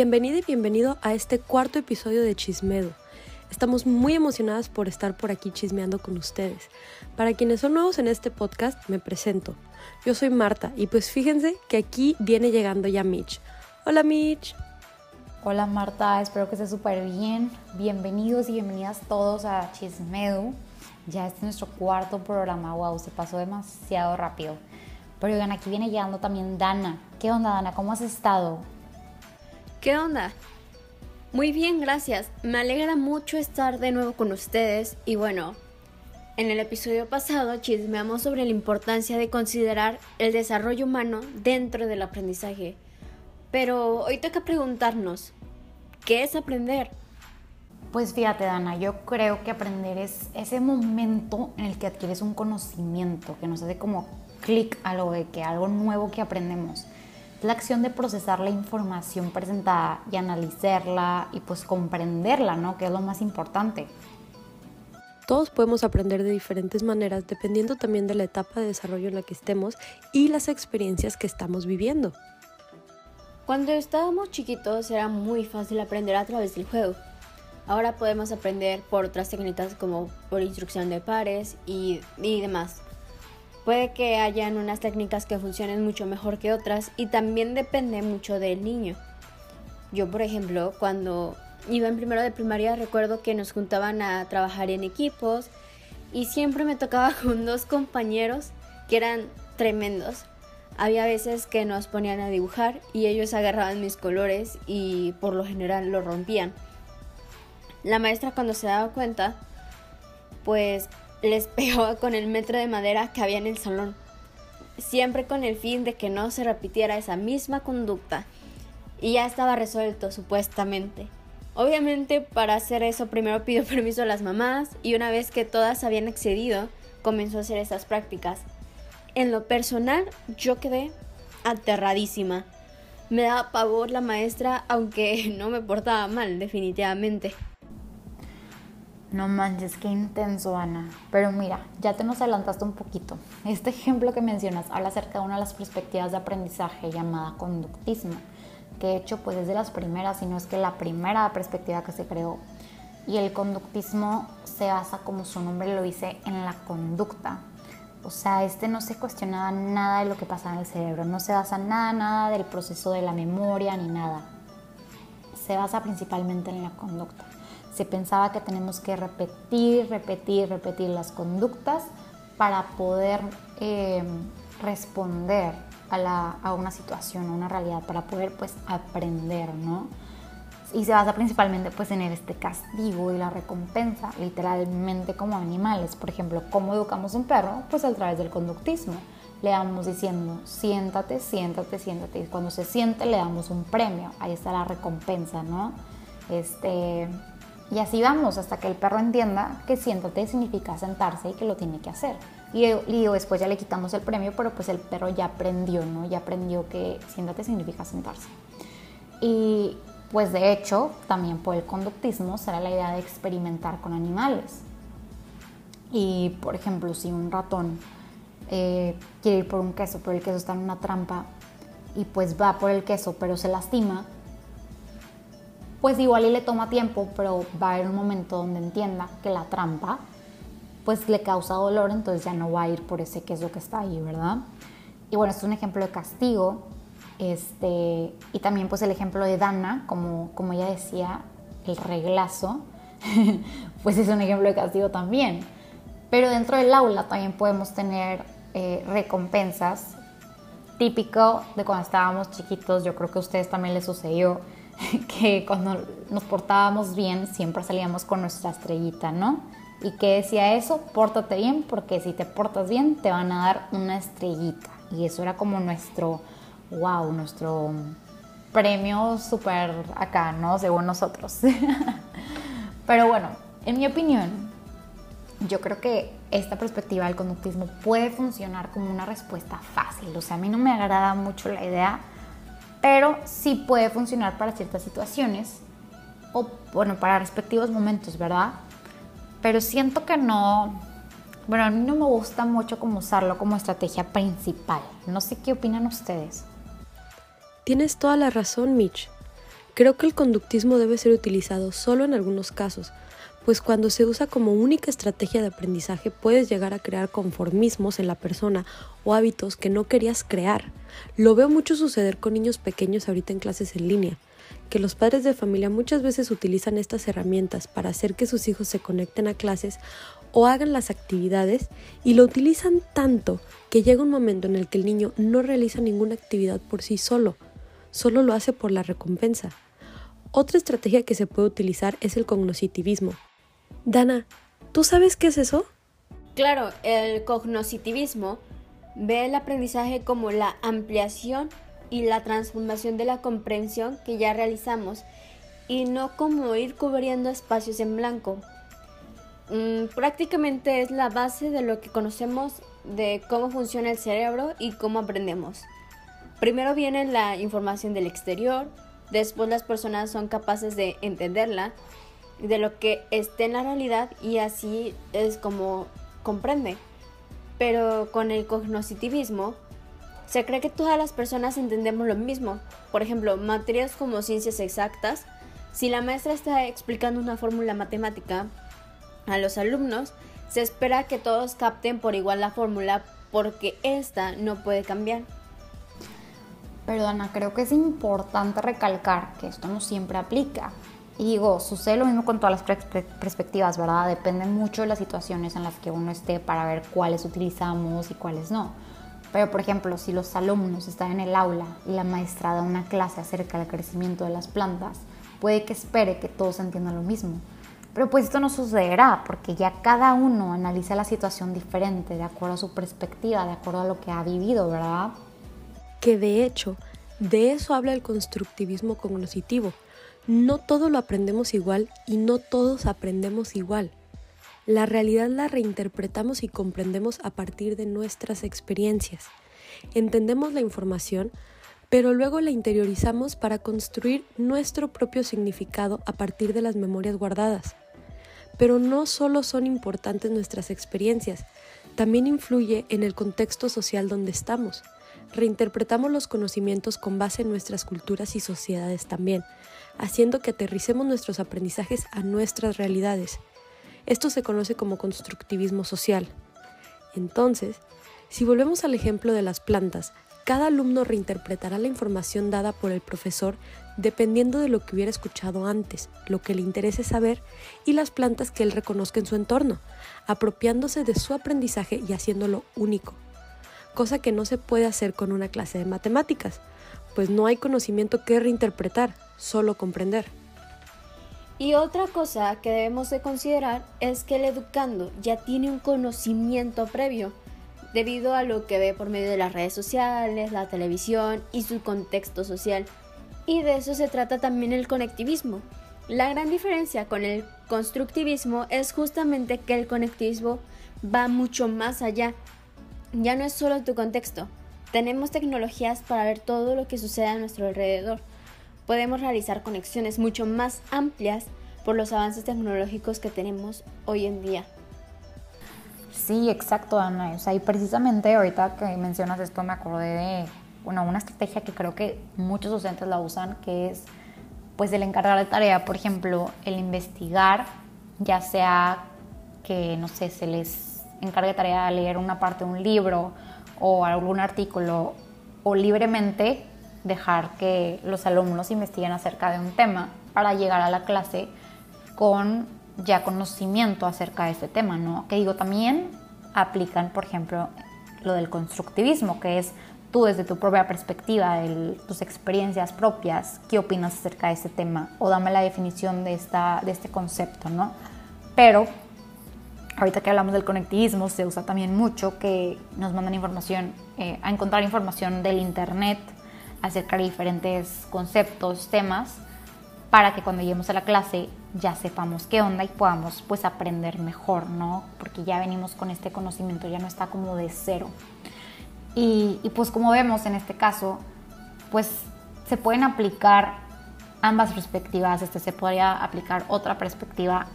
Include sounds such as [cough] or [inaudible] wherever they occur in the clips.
Bienvenida y bienvenido a este cuarto episodio de Chismedo. Estamos muy emocionadas por estar por aquí chismeando con ustedes. Para quienes son nuevos en este podcast, me presento. Yo soy Marta y pues fíjense que aquí viene llegando ya Mitch. Hola Mitch. Hola Marta, espero que esté súper bien. Bienvenidos y bienvenidas todos a Chismedo. Ya este es nuestro cuarto programa, wow, se pasó demasiado rápido. Pero oigan, aquí viene llegando también Dana. ¿Qué onda Dana? ¿Cómo has estado? ¿Qué onda? Muy bien, gracias. Me alegra mucho estar de nuevo con ustedes y bueno, en el episodio pasado chismeamos sobre la importancia de considerar el desarrollo humano dentro del aprendizaje. Pero hoy toca preguntarnos, ¿qué es aprender? Pues fíjate, Dana, yo creo que aprender es ese momento en el que adquieres un conocimiento, que nos hace como clic a lo de que algo nuevo que aprendemos la acción de procesar la información presentada y analizarla y pues comprenderla, ¿no? Que es lo más importante. Todos podemos aprender de diferentes maneras dependiendo también de la etapa de desarrollo en la que estemos y las experiencias que estamos viviendo. Cuando estábamos chiquitos era muy fácil aprender a través del juego. Ahora podemos aprender por otras técnicas como por instrucción de pares y, y demás. Puede que hayan unas técnicas que funcionen mucho mejor que otras y también depende mucho del niño. Yo, por ejemplo, cuando iba en primero de primaria recuerdo que nos juntaban a trabajar en equipos y siempre me tocaba [laughs] con dos compañeros que eran tremendos. Había veces que nos ponían a dibujar y ellos agarraban mis colores y por lo general lo rompían. La maestra cuando se daba cuenta, pues les pegaba con el metro de madera que había en el salón, siempre con el fin de que no se repitiera esa misma conducta. Y ya estaba resuelto, supuestamente. Obviamente, para hacer eso primero pidió [laughs] permiso a las mamás y una vez que todas habían accedido, comenzó a hacer esas prácticas. En lo personal, yo quedé aterradísima. Me daba pavor la maestra, aunque [laughs] no me portaba mal, definitivamente. No manches, qué intenso, Ana. Pero mira, ya te nos adelantaste un poquito. Este ejemplo que mencionas habla acerca de una de las perspectivas de aprendizaje llamada conductismo, que de hecho pues es de las primeras, si no es que la primera perspectiva que se creó. Y el conductismo se basa, como su nombre lo dice, en la conducta. O sea, este no se cuestionaba nada de lo que pasa en el cerebro, no se basa nada, nada del proceso de la memoria ni nada. Se basa principalmente en la conducta. Se pensaba que tenemos que repetir, repetir, repetir las conductas para poder eh, responder a, una situación, a una realidad, para poder pues aprender, ¿no? Y se basa principalmente pues en este castigo y la recompensa, literalmente como animales. Por ejemplo, ¿cómo educamos un perro? Pues a través del conductismo. Le damos diciendo, siéntate, siéntate, siéntate. Y cuando se siente le damos un premio. Ahí está la recompensa, ¿no? Este, y así vamos hasta que el perro entienda que siéntate significa sentarse y que lo tiene que hacer. Y, digo, después ya le quitamos el premio, pero pues el perro ya aprendió, ¿no? Ya aprendió que siéntate significa sentarse. Y pues de hecho, también por el conductismo será la idea de experimentar con animales. Y por ejemplo, si un ratón eh, quiere ir por un queso, pero el queso está en una trampa y pues va por el queso, pero se lastima, pues igual y le toma tiempo, pero va a haber un momento donde entienda que la trampa pues le causa dolor, entonces ya no va a ir por ese queso que está ahí, ¿verdad? Y bueno, es un ejemplo de castigo, este, y también pues el ejemplo de Dana, como, como ella decía, el reglazo, [laughs] pues es un ejemplo de castigo también. Pero dentro del aula también podemos tener eh, recompensas, típico de cuando estábamos chiquitos, yo creo que a ustedes también les sucedió, [laughs] que cuando nos portábamos bien siempre salíamos con nuestra estrellita, ¿no? ¿Y qué decía eso? Pórtate bien porque si te portas bien te van a dar una estrellita. Y eso era como nuestro, wow, nuestro premio súper acá, ¿no? Según nosotros. [laughs] Pero bueno, en mi opinión, yo creo que esta perspectiva del conductismo puede funcionar como una respuesta fácil. O sea, a mí no me agrada mucho la idea pero sí puede funcionar para ciertas situaciones o, bueno, para respectivos momentos, ¿verdad? Pero siento que no, bueno, a mí no me gusta mucho como usarlo como estrategia principal. No sé qué opinan ustedes. Tienes toda la razón, Mitch. Creo que el conductismo debe ser utilizado solo en algunos casos, pues cuando se usa como única estrategia de aprendizaje puedes llegar a crear conformismos en la persona o hábitos que no querías crear. Lo veo mucho suceder con niños pequeños ahorita en clases en línea, que los padres de familia muchas veces utilizan estas herramientas para hacer que sus hijos se conecten a clases o hagan las actividades y lo utilizan tanto que llega un momento en el que el niño no realiza ninguna actividad por sí solo, solo lo hace por la recompensa. Otra estrategia que se puede utilizar es el cognoscitivismo, Dana, ¿tú sabes qué es eso? Claro, el cognoscitivismo ve el aprendizaje como la ampliación y la transformación de la comprensión que ya realizamos y no como ir cubriendo espacios en blanco. Mm, prácticamente es la base de lo que conocemos de cómo funciona el cerebro y cómo aprendemos. Primero viene la información del exterior, después las personas son capaces de entenderla de lo que esté en la realidad y así es como comprende. Pero con el cognoscitivismo se cree que todas las personas entendemos lo mismo. Por ejemplo, materias como ciencias exactas, si la maestra está explicando una fórmula matemática a los alumnos, se espera que todos capten por igual la fórmula porque esta no puede cambiar. Perdona, creo que es importante recalcar que esto no siempre aplica. Y digo, sucede lo mismo con todas las perspectivas, ¿verdad? Depende mucho de las situaciones en las que uno esté para ver cuáles utilizamos y cuáles no. Pero, por ejemplo, si los alumnos están en el aula y la maestra da una clase acerca del crecimiento de las plantas, puede que espere que todos entiendan lo mismo. Pero pues esto no sucederá porque ya cada uno analiza la situación diferente, de acuerdo a su perspectiva, de acuerdo a lo que ha vivido, ¿verdad? Que de hecho, de eso habla el constructivismo cognoscitivo no todo lo aprendemos igual y no todos aprendemos igual. La realidad la reinterpretamos y comprendemos a partir de nuestras experiencias. Entendemos la información, pero luego la interiorizamos para construir nuestro propio significado a partir de las memorias guardadas. Pero no solo son importantes nuestras experiencias, también influye en el contexto social donde estamos. Reinterpretamos los conocimientos con base en nuestras culturas y sociedades también, haciendo que aterricemos nuestros aprendizajes a nuestras realidades. Esto se conoce como constructivismo social. Entonces, si volvemos al ejemplo de las plantas, cada alumno reinterpretará la información dada por el profesor dependiendo de lo que hubiera escuchado antes, lo que le interese saber y las plantas que él reconozca en su entorno, apropiándose de su aprendizaje y haciéndolo único, cosa que no se puede hacer con una clase de matemáticas, pues no hay conocimiento que reinterpretar, solo comprender. Y otra cosa que debemos de considerar es que el educando ya tiene un conocimiento previo, debido a lo que ve por medio de las redes sociales, la televisión y su contexto social. Y de eso se trata también el conectivismo. La gran diferencia con el constructivismo es justamente que el conectivismo va mucho más allá. Ya no es solo tu contexto. Tenemos tecnologías para ver todo lo que sucede a nuestro alrededor podemos realizar conexiones mucho más amplias por los avances tecnológicos que tenemos hoy en día. Sí, exacto, Ana. O sea, y precisamente ahorita que mencionas esto me acordé de bueno, una estrategia que creo que muchos docentes la usan, que es pues el encargar de tarea, por ejemplo, el investigar, ya sea que, no sé, se les encargue de tarea leer una parte de un libro o algún artículo o libremente dejar que los alumnos investiguen acerca de un tema para llegar a la clase con ya conocimiento acerca de este tema, ¿no? Que digo, también aplican, por ejemplo, lo del constructivismo, que es tú desde tu propia perspectiva, tus experiencias propias, qué opinas acerca de este tema o dame la definición de, esta, de este concepto, ¿no? Pero ahorita que hablamos del conectivismo, se usa también mucho que nos mandan información, eh, a encontrar información del Internet, acerca diferentes conceptos, temas, para que cuando lleguemos a la clase ya sepamos qué onda y podamos pues aprender mejor, ¿no? Porque ya venimos con este conocimiento, ya no está como de cero. Y, pues como vemos en este caso, pues se pueden aplicar ambas perspectivas, este, se podría aplicar otra perspectiva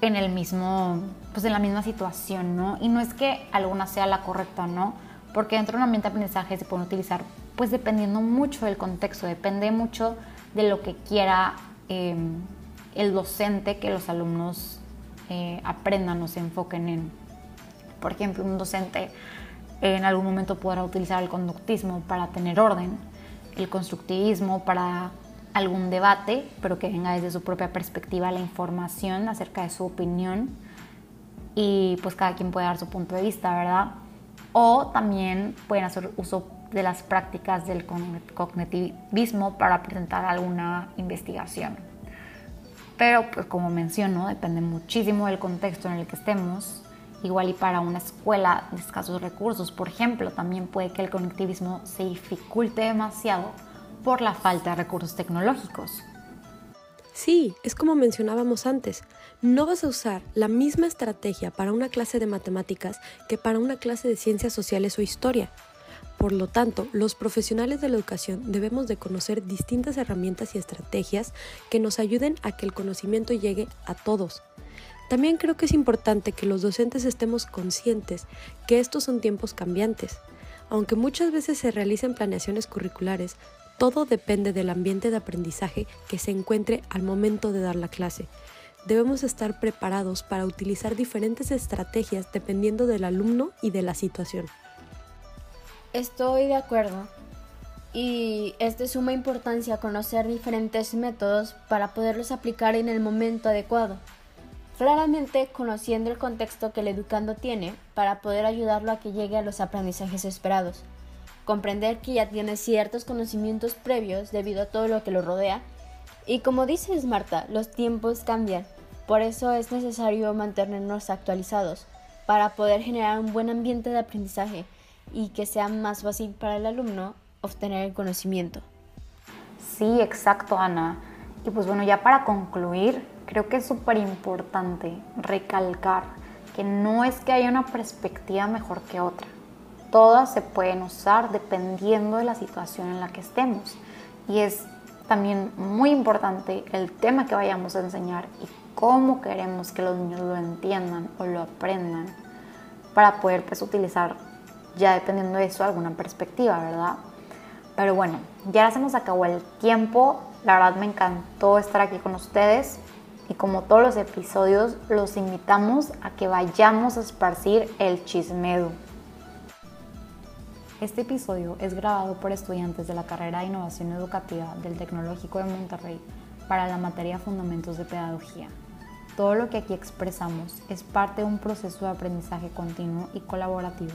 en el mismo, pues en la misma situación, ¿no? Y no es que alguna sea la correcta, ¿no? Porque dentro de un ambiente de aprendizaje se pueden utilizar pues dependiendo mucho del contexto, depende mucho de lo que quiera em, el docente que los alumnos eh, aprendan o se enfoquen en. Por ejemplo, un docente en algún momento podrá utilizar el conductismo para tener orden, el constructivismo para algún debate, pero que venga desde su propia perspectiva la información acerca de su opinión y pues cada quien puede dar su punto de vista, ¿verdad? O también pueden hacer uso de las prácticas del cognitivismo para presentar alguna investigación. Pero pues como menciono, depende muchísimo del contexto en el que estemos. Igual y para una escuela de escasos recursos, por ejemplo, también puede que el cognitivismo se dificulte demasiado por la falta de recursos tecnológicos. Sí, es como mencionábamos antes, no vas a usar la misma estrategia para una clase de matemáticas que para una clase de ciencias sociales o historia. Por lo tanto, los profesionales de la educación debemos de conocer distintas herramientas y estrategias que nos ayuden a que el conocimiento llegue a todos. También creo que es importante que los docentes estemos conscientes que estos son tiempos cambiantes. Aunque muchas veces se realicen planeaciones curriculares, todo depende del ambiente de aprendizaje que se encuentre al momento de dar la clase. Debemos estar preparados para utilizar diferentes estrategias dependiendo del alumno y de la situación. Estoy de acuerdo. Y es de suma importancia conocer diferentes métodos para poderlos aplicar en el momento adecuado. Claramente conociendo el contexto que el educando tiene para poder ayudarlo a que llegue a los aprendizajes esperados comprender que ya tiene ciertos conocimientos previos debido a todo lo que lo rodea. Y como dices Marta, los tiempos cambian, por eso es necesario mantenernos actualizados para poder generar un buen ambiente de aprendizaje y que sea más fácil para el alumno obtener el conocimiento. Sí, exacto, Ana. Y pues bueno, ya para concluir, creo que es súper importante recalcar que no es que haya una perspectiva mejor que otra todas se pueden usar dependiendo de la situación en la que estemos. Y es también muy importante el tema que vayamos a enseñar y cómo queremos que los niños lo entiendan o lo aprendan para poder pues utilizar ya dependiendo de eso alguna perspectiva, ¿verdad? Pero bueno, ya se nos acabó el tiempo. La verdad me encantó estar aquí con ustedes y como todos los episodios los invitamos a que vayamos a esparcir el chismedo. Este episodio es grabado por estudiantes de la carrera de Innovación Educativa del Tecnológico de Monterrey para la materia Fundamentos de Pedagogía. Todo lo que aquí expresamos es parte de un proceso de aprendizaje continuo y colaborativo.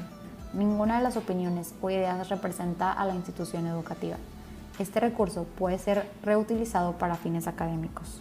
Ninguna de las opiniones o ideas representa a la institución educativa. Este recurso puede ser reutilizado para fines académicos.